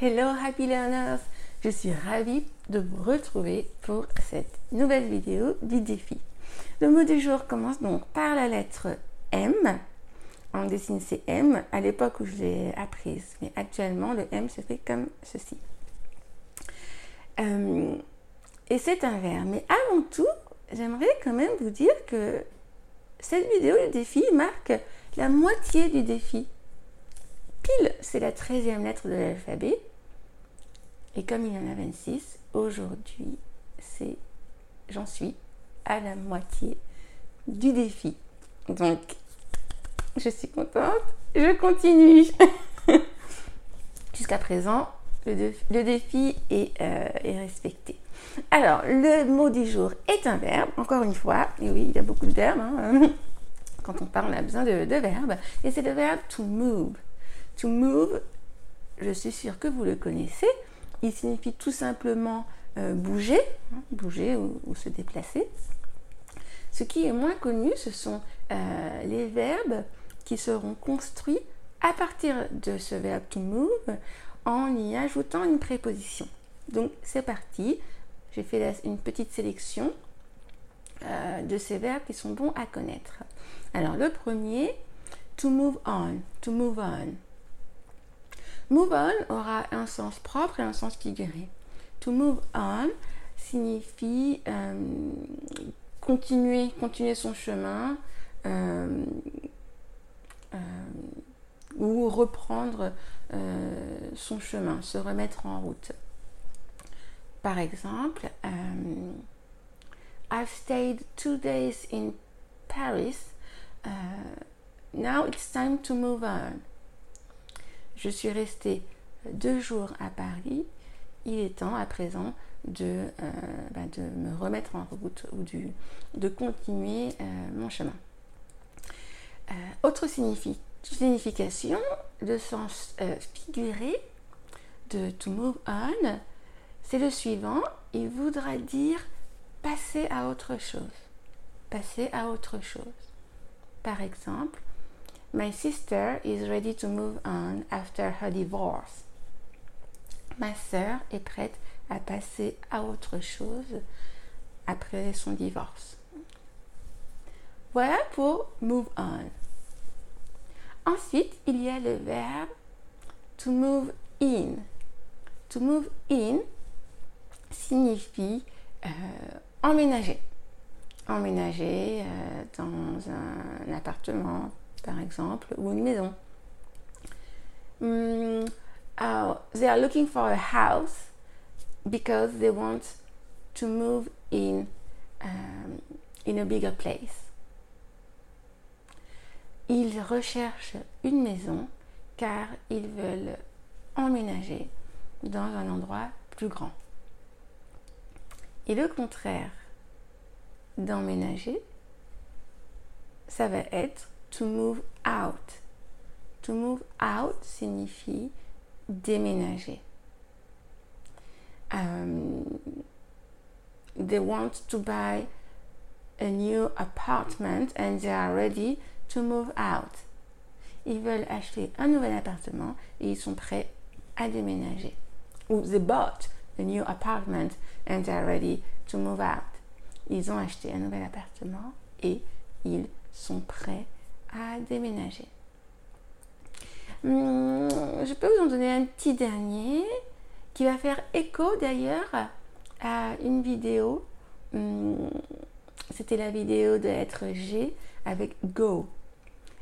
Hello Happy Learners Je suis ravie de vous retrouver pour cette nouvelle vidéo du défi. Le mot du jour commence donc par la lettre M. On dessine ces M à l'époque où je l'ai apprise, mais actuellement le M se fait comme ceci. Euh, et c'est un verbe. Mais avant tout, j'aimerais quand même vous dire que cette vidéo du défi marque la moitié du défi. Pile, c'est la 13e lettre de l'alphabet. Et comme il y en a 26, aujourd'hui, c'est j'en suis à la moitié du défi. Donc, je suis contente. Je continue. Jusqu'à présent, le, défi est, euh, est, respecté. Alors, le mot du jour est un verbe, encore une fois. Et oui, il y a beaucoup de verbes. Hein. Quand on parle, on a besoin de, de verbes. Et c'est le verbe to move. To move, je suis sûre que vous le connaissez. Il signifie tout simplement euh, bouger, hein, bouger ou, se déplacer. Ce qui est moins connu, ce sont euh, les verbes qui seront construits à partir de ce verbe to move en y ajoutant une préposition. Donc c'est parti, j'ai fait une petite sélection euh, de ces verbes qui sont bons à connaître. Alors le premier, to move on, to move on. Move on aura un sens propre et un sens figuré. To move on signifie euh, continuer, continuer son chemin euh, euh, ou reprendre son chemin, se remettre en route. Par exemple, I've stayed two days in Paris. now it's time to move on je suis restée deux jours à Paris, il est temps à présent de, euh, bah, me remettre en route ou de continuer euh, mon chemin. Euh, autre signification de sens figuré de to move on, c'est le suivant, il voudra dire passer à autre chose. Passer à autre chose. Par exemple, My sister is ready to move on after her divorce. Ma sœur est prête à passer à autre chose après son divorce. Voilà pour move on. Ensuite, il y a le verbe to move in. To move in signifie euh, emménager. Emménager euh, dans un appartement, par exemple, ou une maison. Mm, uh, they are looking for a house because they want to move in um, in a bigger place. Ils recherchent une maison car ils veulent emménager dans un endroit plus grand. Et le contraire d'emménager, ça va être to move out. To move out signifie déménager. Um, they want to buy a new apartment and they are ready to move out. Ils veulent acheter un nouvel appartement et ils sont prêts à déménager. They bought a new apartment and they are ready to move out. Ils ont acheté un nouvel appartement et ils sont prêts déménager. Hum, je peux vous en donner un petit dernier qui va faire écho d'ailleurs à une vidéo. Hum, c'était la vidéo de être G avec Go.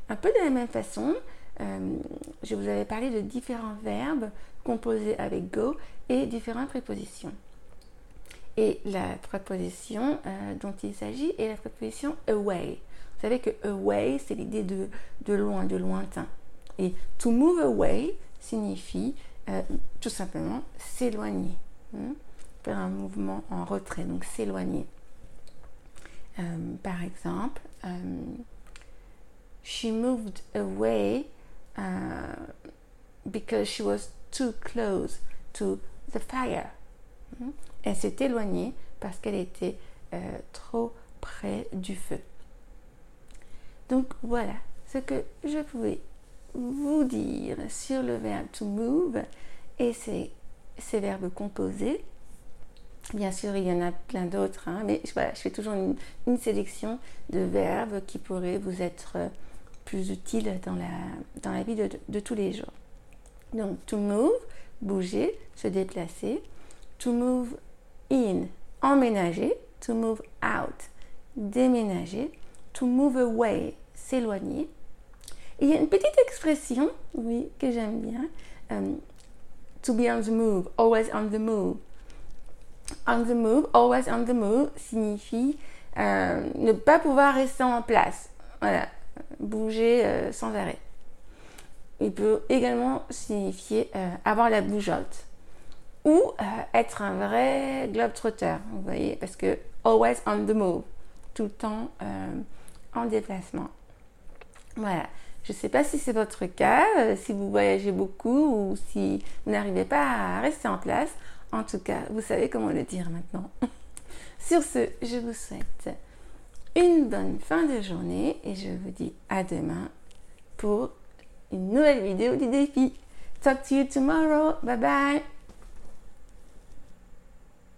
Un peu de la même façon, hum, je vous avais parlé de différents verbes composés avec Go et différentes prépositions. Et la préposition euh, dont il s'agit est la préposition away savez que away, c'est l'idée de, de loin, de lointain. Et to move away signifie euh, tout simplement s'éloigner. Hein. Faire un mouvement en retrait, donc s'éloigner. Euh, par exemple, euh, she moved away because she was too close to the fire. Hein. Elle s'est éloignée parce qu'elle était trop près du feu. Donc voilà ce que je pouvais vous dire sur le verbe to move Et c'est ces verbes composés. Bien sûr, il y en a plein d'autres, hein, mais je fais toujours une, sélection de verbes qui pourraient vous être plus utiles dans la, dans la vie de, de tous les jours. Donc, to move, bouger, se déplacer. To move in, emménager. To move out, déménager. To move away, s'éloigner. Il y a une petite expression, oui, que j'aime bien. Euh, to be on the move, always on the move. On the move, always on the move signifie euh, ne pas pouvoir rester en place. Voilà, bouger euh, sans arrêt. Il peut également signifier avoir la bougeotte ou être un vrai globe-trotteur, vous voyez, parce que always on the move, tout le temps en déplacement. Voilà. Je ne sais pas si c'est votre cas, euh, si vous voyagez beaucoup ou si vous n'arrivez pas à rester en place. En tout cas, vous savez comment le dire maintenant. Sur ce, je vous souhaite une bonne fin de journée et je vous dis à demain pour une nouvelle vidéo du défi. Talk to you tomorrow. Bye bye.